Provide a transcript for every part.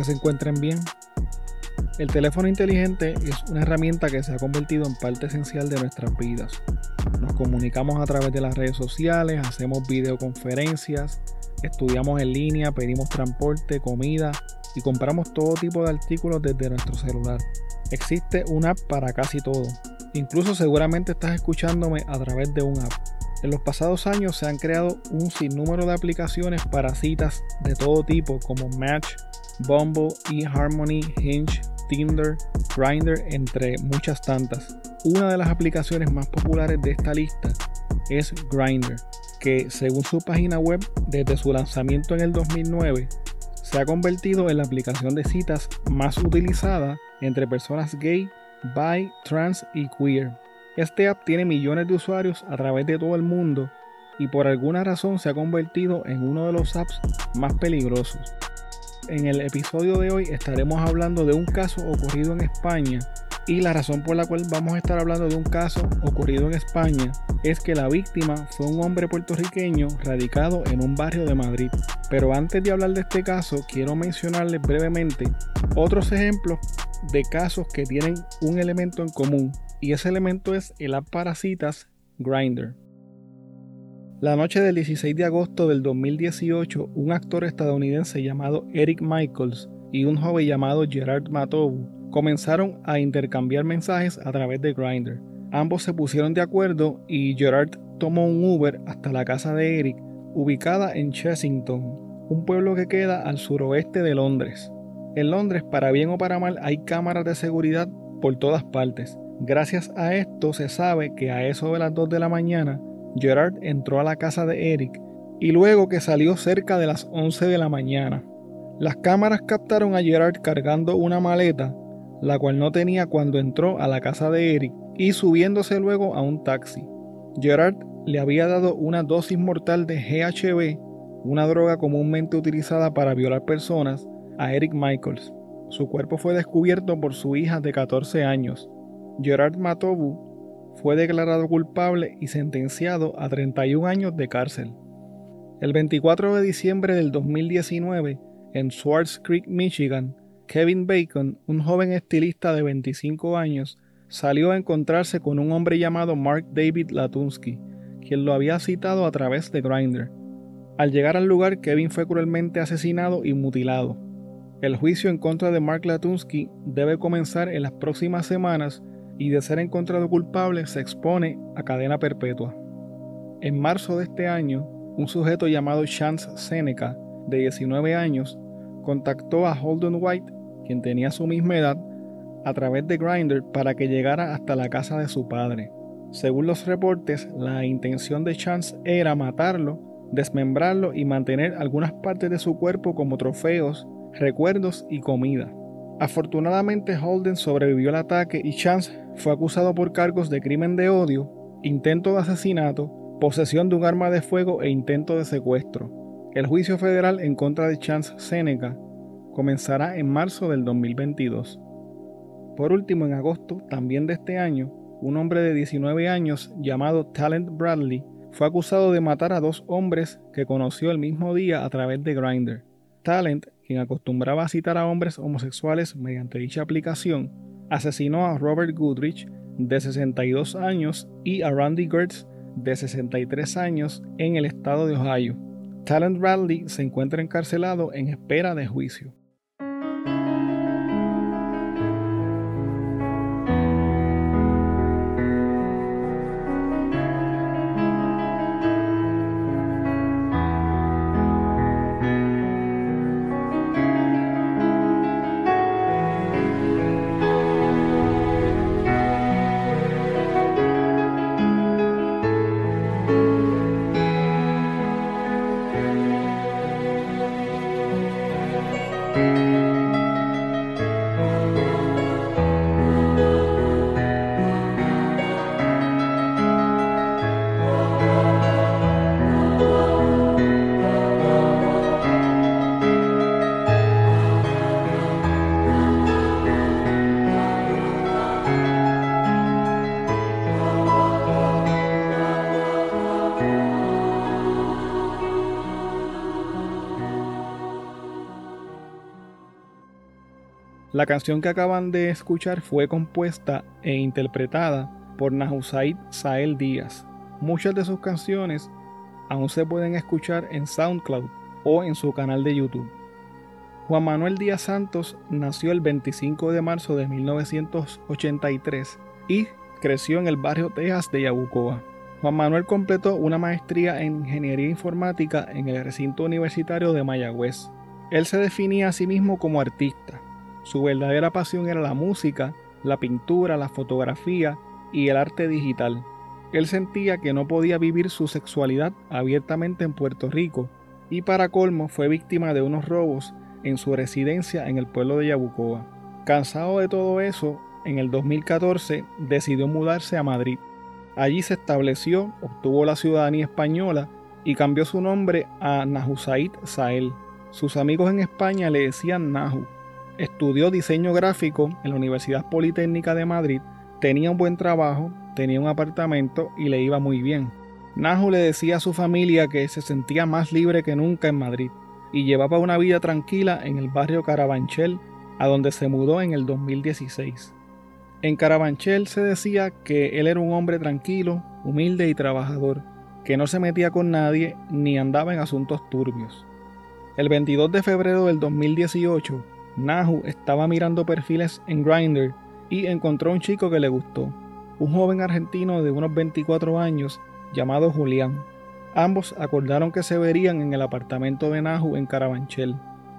Que se encuentren bien. El teléfono inteligente es una herramienta que se ha convertido en parte esencial de nuestras vidas. Nos comunicamos a través de las redes sociales, hacemos videoconferencias, estudiamos en línea, pedimos transporte, comida y compramos todo tipo de artículos desde nuestro celular. Existe una app para casi todo. Incluso seguramente estás escuchándome a través de un app. En los pasados años se han creado un sinnúmero de aplicaciones para citas de todo tipo como Match, Bumble, eHarmony, Hinge, Tinder, Grindr, entre muchas tantas. Una de las aplicaciones más populares de esta lista es Grindr, que según su página web, desde su lanzamiento en el 2009, se ha convertido en la aplicación de citas más utilizada entre personas gay, bi, trans y queer. Este app tiene millones de usuarios a través de todo el mundo y por alguna razón se ha convertido en uno de los apps más peligrosos. En el episodio de hoy estaremos hablando de un caso ocurrido en España y la razón por la cual vamos a estar hablando de un caso ocurrido en España es que la víctima fue un hombre puertorriqueño radicado en un barrio de Madrid. Pero antes de hablar de este caso, quiero mencionarles brevemente otros ejemplos de casos que tienen un elemento en común y ese elemento es el app para citas Grindr. La noche del 16 de agosto del 2018, un actor estadounidense llamado Eric Michaels y un joven llamado Gerard Matovu comenzaron a intercambiar mensajes a través de Grindr. Ambos se pusieron de acuerdo y Gerard tomó un Uber hasta la casa de Eric, ubicada en Chessington, un pueblo que queda al suroeste de Londres. En Londres, para bien o para mal, hay cámaras de seguridad por todas partes. Gracias a esto se sabe que a eso de las 2 de la mañana, Gerard entró a la casa de Eric y luego que salió cerca de las 11 de la mañana. Las cámaras captaron a Gerard cargando una maleta, la cual no tenía cuando entró a la casa de Eric, y subiéndose luego a un taxi. Gerard le había dado una dosis mortal de GHB, una droga comúnmente utilizada para violar personas, a Eric Michaels. Su cuerpo fue descubierto por su hija de 14 años, Gerard Matobu fue declarado culpable y sentenciado a 31 años de cárcel. El 24 de diciembre del 2019, en Swartz Creek, Michigan, Kevin Bacon, un joven estilista de 25 años, salió a encontrarse con un hombre llamado Mark David Latunsky, quien lo había citado a través de Grindr. Al llegar al lugar, Kevin fue cruelmente asesinado y mutilado. El juicio en contra de Mark Latunsky debe comenzar en las próximas semanas y de ser encontrado culpable se expone a cadena perpetua. En marzo de este año, un sujeto llamado Chance Seneca, de 19 años, contactó a Holden White, quien tenía su misma edad, a través de Grindr para que llegara hasta la casa de su padre. Según los reportes, la intención de Chance era matarlo, desmembrarlo y mantener algunas partes de su cuerpo como trofeos, recuerdos y comida. Afortunadamente Holden sobrevivió al ataque y Chance fue acusado por cargos de crimen de odio, intento de asesinato, posesión de un arma de fuego e intento de secuestro. El juicio federal en contra de Chance Seneca comenzará en marzo del 2022. Por último, en agosto también de este año, un hombre de 19 años llamado Talent Bradley fue acusado de matar a dos hombres que conoció el mismo día a través de Grindr. Talent quien acostumbraba a citar a hombres homosexuales mediante dicha aplicación, asesinó a Robert Goodrich, de 62 años, y a Randy Gertz, de 63 años, en el estado de Ohio. Talent Bradley se encuentra encarcelado en espera de juicio. La canción que acaban de escuchar fue compuesta e interpretada por Nahusaid Sael Díaz. Muchas de sus canciones aún se pueden escuchar en SoundCloud o en su canal de YouTube. Juan Manuel Díaz Santos nació el 25 de marzo de 1983 y creció en el barrio Texas de Yabucoa. Juan Manuel completó una maestría en Ingeniería Informática en el recinto universitario de Mayagüez. Él se definía a sí mismo como artista. Su verdadera pasión era la música, la pintura, la fotografía y el arte digital. Él sentía que no podía vivir su sexualidad abiertamente en Puerto Rico y para colmo fue víctima de unos robos en su residencia en el pueblo de Yabucoa. Cansado de todo eso, en el 2014 decidió mudarse a Madrid. Allí se estableció, obtuvo la ciudadanía española y cambió su nombre a Nahusaid Sael. Sus amigos en España le decían Nahu. Estudió diseño gráfico en la Universidad Politécnica de Madrid, tenía un buen trabajo, tenía un apartamento y le iba muy bien. Nahu le decía a su familia que se sentía más libre que nunca en Madrid y llevaba una vida tranquila en el barrio Carabanchel, a donde se mudó en el 2016. En Carabanchel se decía que él era un hombre tranquilo, humilde y trabajador, que no se metía con nadie ni andaba en asuntos turbios. El 22 de febrero del 2018, Nahu estaba mirando perfiles en Grindr y encontró un chico que le gustó, un joven argentino de unos 24 años llamado Julián. Ambos acordaron que se verían en el apartamento de Nahu en Carabanchel.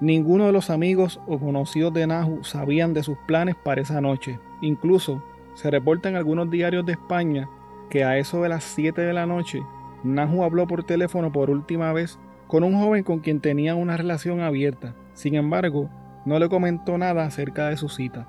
Ninguno de los amigos o conocidos de Nahu sabían de sus planes para esa noche. Incluso se reporta en algunos diarios de España que a eso de las 7 de la noche, Nahu habló por teléfono por última vez con un joven con quien tenía una relación abierta. Sin embargo, no le comentó nada acerca de su cita.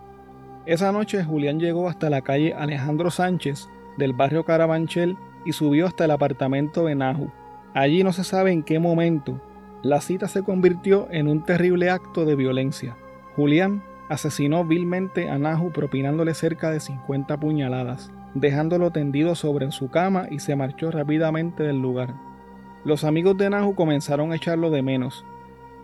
Esa noche Julián llegó hasta la calle Alejandro Sánchez del barrio Carabanchel y subió hasta el apartamento de Nahu. Allí no se sabe en qué momento la cita se convirtió en un terrible acto de violencia. Julián asesinó vilmente a Nahu propinándole cerca de 50 puñaladas, dejándolo tendido sobre su cama y se marchó rápidamente del lugar. Los amigos de Nahu comenzaron a echarlo de menos.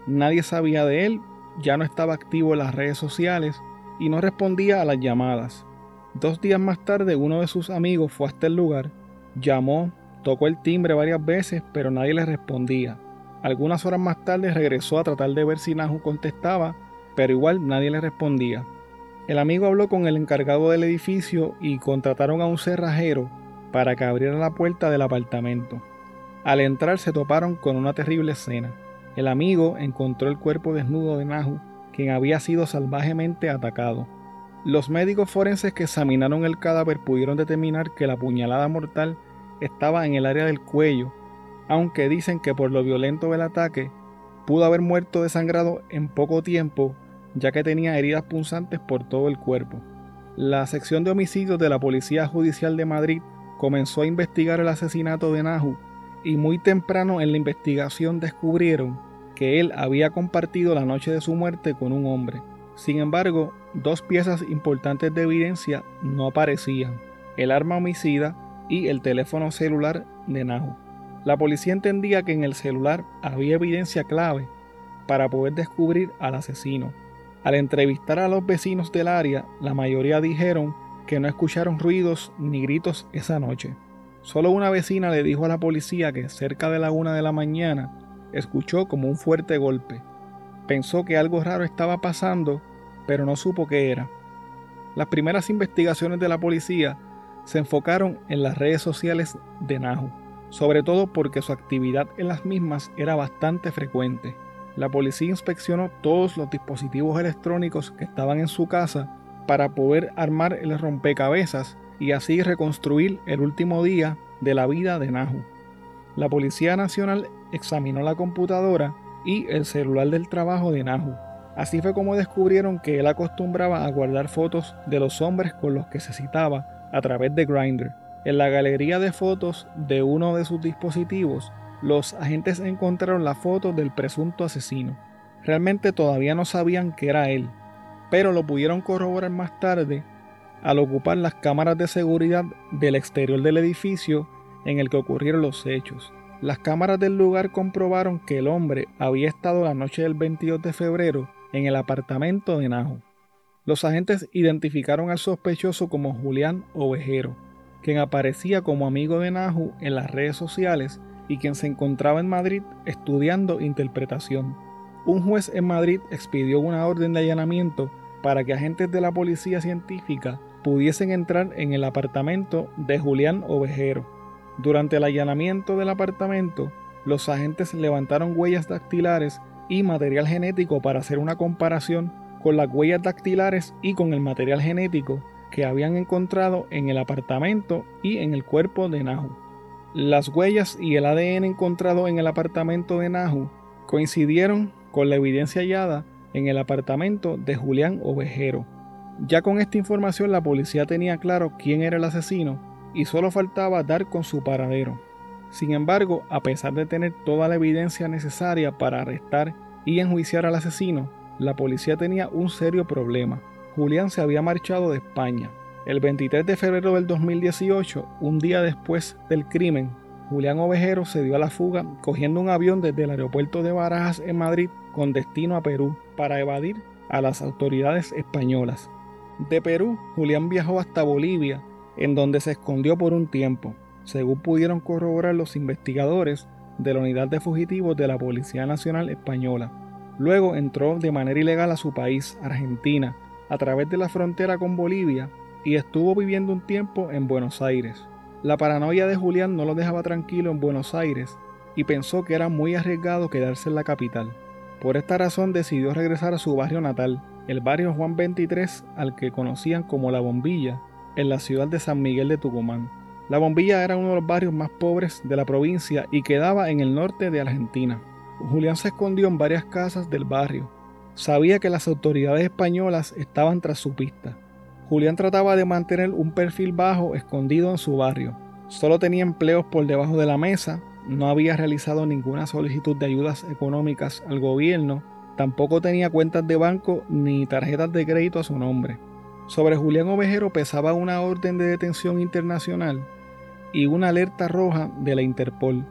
Nadie sabía de él, ya no estaba activo en las redes sociales y no respondía a las llamadas. Dos días más tarde uno de sus amigos fue hasta el lugar, llamó, tocó el timbre varias veces, pero nadie le respondía. Algunas horas más tarde regresó a tratar de ver si Nahu contestaba, pero igual nadie le respondía. El amigo habló con el encargado del edificio y contrataron a un cerrajero para que abriera la puerta del apartamento. Al entrar se toparon con una terrible escena. El amigo encontró el cuerpo desnudo de Nahu quien había sido salvajemente atacado. Los médicos forenses que examinaron el cadáver pudieron determinar que la puñalada mortal estaba en el área del cuello, aunque dicen que por lo violento del ataque pudo haber muerto desangrado en poco tiempo, ya que tenía heridas punzantes por todo el cuerpo. La sección de homicidios de la Policía Judicial de Madrid comenzó a investigar el asesinato de Nahu y muy temprano en la investigación descubrieron que él había compartido la noche de su muerte con un hombre. Sin embargo, dos piezas importantes de evidencia no aparecían, el arma homicida y el teléfono celular de Nahu. La policía entendía que en el celular había evidencia clave para poder descubrir al asesino. Al entrevistar a los vecinos del área, la mayoría dijeron que no escucharon ruidos ni gritos esa noche. Solo una vecina le dijo a la policía que cerca de la una de la mañana escuchó como un fuerte golpe. Pensó que algo raro estaba pasando, pero no supo qué era. Las primeras investigaciones de la policía se enfocaron en las redes sociales de Nahu, sobre todo porque su actividad en las mismas era bastante frecuente. La policía inspeccionó todos los dispositivos electrónicos que estaban en su casa para poder armar el rompecabezas y así reconstruir el último día de la vida de Nahu. La Policía Nacional examinó la computadora y el celular del trabajo de Nahu. Así fue como descubrieron que él acostumbraba a guardar fotos de los hombres con los que se citaba a través de Grindr. En la galería de fotos de uno de sus dispositivos, los agentes encontraron la foto del presunto asesino. Realmente todavía no sabían que era él, pero lo pudieron corroborar más tarde al ocupar las cámaras de seguridad del exterior del edificio en el que ocurrieron los hechos. Las cámaras del lugar comprobaron que el hombre había estado la noche del 22 de febrero en el apartamento de Nahu. Los agentes identificaron al sospechoso como Julián Ovejero, quien aparecía como amigo de Nahu en las redes sociales y quien se encontraba en Madrid estudiando interpretación. Un juez en Madrid expidió una orden de allanamiento para que agentes de la policía científica pudiesen entrar en el apartamento de Julián Ovejero. Durante el allanamiento del apartamento, los agentes levantaron huellas dactilares y material genético para hacer una comparación con las huellas dactilares y con el material genético que habían encontrado en el apartamento y en el cuerpo de Nahu. Las huellas y el ADN encontrado en el apartamento de Nahu coincidieron con la evidencia hallada en el apartamento de Julián Ovejero. Ya con esta información la policía tenía claro quién era el asesino y solo faltaba dar con su paradero. Sin embargo, a pesar de tener toda la evidencia necesaria para arrestar y enjuiciar al asesino, la policía tenía un serio problema. Julián se había marchado de España, el 23 de febrero del 2018, un día después del crimen, Julián Ovejero se dio a la fuga cogiendo un avión desde el aeropuerto de Barajas en Madrid con destino a Perú para evadir a las autoridades españolas. De Perú, Julián viajó hasta Bolivia, en donde se escondió por un tiempo, según pudieron corroborar los investigadores de la Unidad de Fugitivos de la Policía Nacional Española. Luego entró de manera ilegal a su país, Argentina, a través de la frontera con Bolivia y estuvo viviendo un tiempo en Buenos Aires. La paranoia de Julián no lo dejaba tranquilo en Buenos Aires y pensó que era muy arriesgado quedarse en la capital. Por esta razón decidió regresar a su barrio natal, el barrio Juan 23, al que conocían como La Bombilla, en la ciudad de San Miguel de Tucumán. La Bombilla era uno de los barrios más pobres de la provincia y quedaba en el norte de Argentina. Julián se escondió en varias casas del barrio. Sabía que las autoridades españolas estaban tras su pista Julián trataba de mantener un perfil bajo escondido en su barrio. Solo tenía empleos por debajo de la mesa, no había realizado ninguna solicitud de ayudas económicas al gobierno, tampoco tenía cuentas de banco ni tarjetas de crédito a su nombre. Sobre Julián Ovejero pesaba una orden de detención internacional y una alerta roja de la Interpol,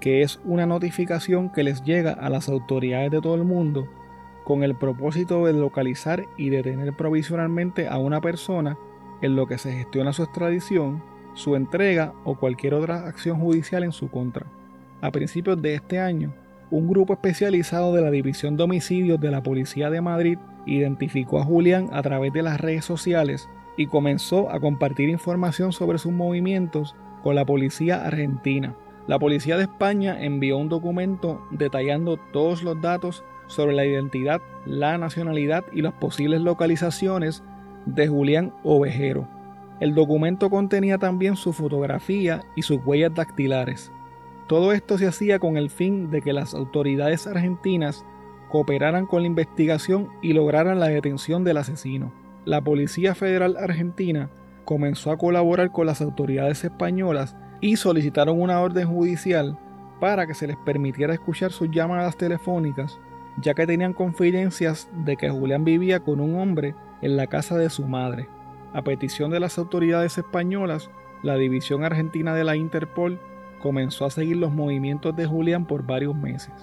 que es una notificación que les llega a las autoridades de todo el mundo con el propósito de localizar y detener provisionalmente a una persona en lo que se gestiona su extradición, su entrega o cualquier otra acción judicial en su contra. A principios de este año, un grupo especializado de la División de Homicidios de la Policía de Madrid identificó a Julián a través de las redes sociales y comenzó a compartir información sobre sus movimientos con la policía argentina. La policía de España envió un documento detallando todos los datos sobre la identidad, la nacionalidad y las posibles localizaciones de Julián Ovejero. El documento contenía también su fotografía y sus huellas dactilares. Todo esto se hacía con el fin de que las autoridades argentinas cooperaran con la investigación y lograran la detención del asesino. La Policía Federal Argentina comenzó a colaborar con las autoridades españolas y solicitaron una orden judicial para que se les permitiera escuchar sus llamadas telefónicas ya que tenían confidencias de que Julián vivía con un hombre en la casa de su madre. A petición de las autoridades españolas, la División Argentina de la Interpol comenzó a seguir los movimientos de Julián por varios meses.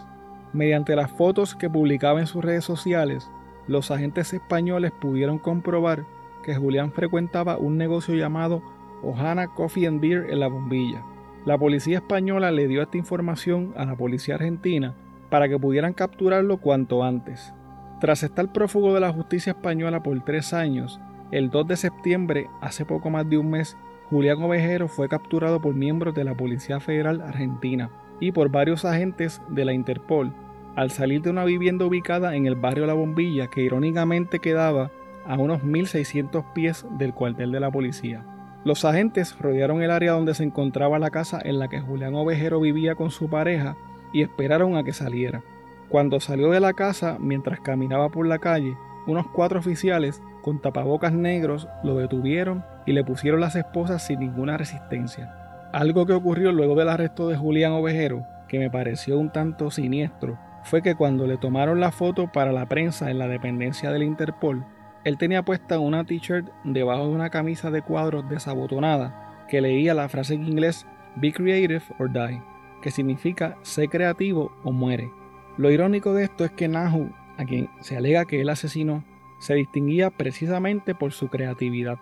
Mediante las fotos que publicaba en sus redes sociales, los agentes españoles pudieron comprobar que Julián frecuentaba un negocio llamado Ohana Coffee and Beer en la bombilla. La policía española le dio esta información a la policía argentina para que pudieran capturarlo cuanto antes. Tras estar prófugo de la justicia española por tres años, el 2 de septiembre, hace poco más de un mes, Julián Ovejero fue capturado por miembros de la Policía Federal Argentina y por varios agentes de la Interpol al salir de una vivienda ubicada en el barrio La Bombilla que irónicamente quedaba a unos 1600 pies del cuartel de la policía. Los agentes rodearon el área donde se encontraba la casa en la que Julián Ovejero vivía con su pareja y esperaron a que saliera. Cuando salió de la casa, mientras caminaba por la calle, unos cuatro oficiales con tapabocas negros lo detuvieron y le pusieron las esposas sin ninguna resistencia. Algo que ocurrió luego del arresto de Julián Ovejero, que me pareció un tanto siniestro, fue que cuando le tomaron la foto para la prensa en la dependencia del Interpol, él tenía puesta una t-shirt debajo de una camisa de cuadros desabotonada que leía la frase en inglés Be creative or die que significa sé creativo o muere. Lo irónico de esto es que Nahu, a quien se alega que él asesinó, se distinguía precisamente por su creatividad.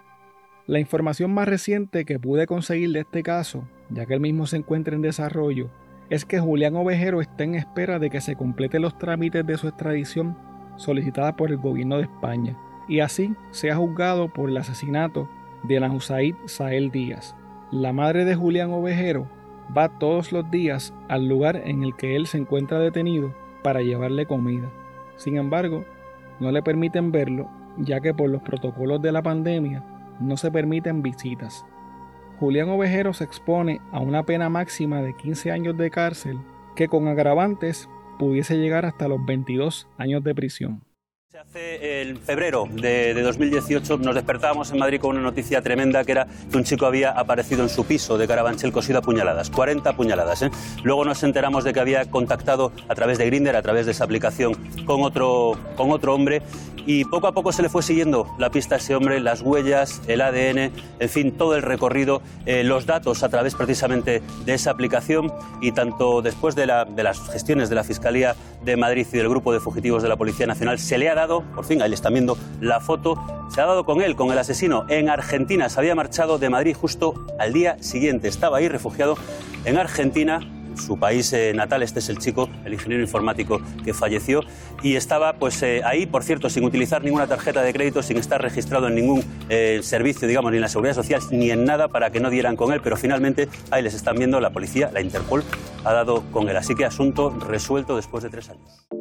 La información más reciente que pude conseguir de este caso, ya que el mismo se encuentra en desarrollo, es que Julián Ovejero está en espera de que se completen los trámites de su extradición solicitada por el gobierno de España y así sea juzgado por el asesinato de la Husaid Sael Díaz. La madre de Julián Ovejero va todos los días al lugar en el que él se encuentra detenido para llevarle comida. Sin embargo, no le permiten verlo, ya que por los protocolos de la pandemia no se permiten visitas. Julián Ovejero se expone a una pena máxima de 15 años de cárcel que con agravantes pudiese llegar hasta los 22 años de prisión. Hace en febrero de, 2018 nos despertábamos en Madrid con una noticia tremenda que era que un chico había aparecido en su piso de Carabanchel cosido a puñaladas, 40 puñaladas. ¿eh? Luego nos enteramos de que había contactado a través de Grinder, a través de esa aplicación, con otro, con otro hombre y poco a poco se le fue siguiendo la pista a ese hombre, las huellas, el ADN, en fin, todo el recorrido, eh, los datos a través precisamente de esa aplicación y tanto después de, de las gestiones de la Fiscalía de Madrid y del Grupo de Fugitivos de la Policía Nacional se le ha dado por fin, ahí le están viendo la foto, se ha dado con él, con el asesino, en Argentina. Se había marchado de Madrid justo al día siguiente. Estaba ahí refugiado en Argentina su país eh, natal. Este es el chico, el ingeniero informático que falleció y estaba pues eh, ahí, por cierto, sin utilizar ninguna tarjeta de crédito, sin estar registrado en ningún eh, servicio, digamos, ni en la seguridad social ni en nada para que no dieran con él. Pero finalmente ahí les están viendo la policía, la Interpol ha dado con él. Así que asunto resuelto después de tres años.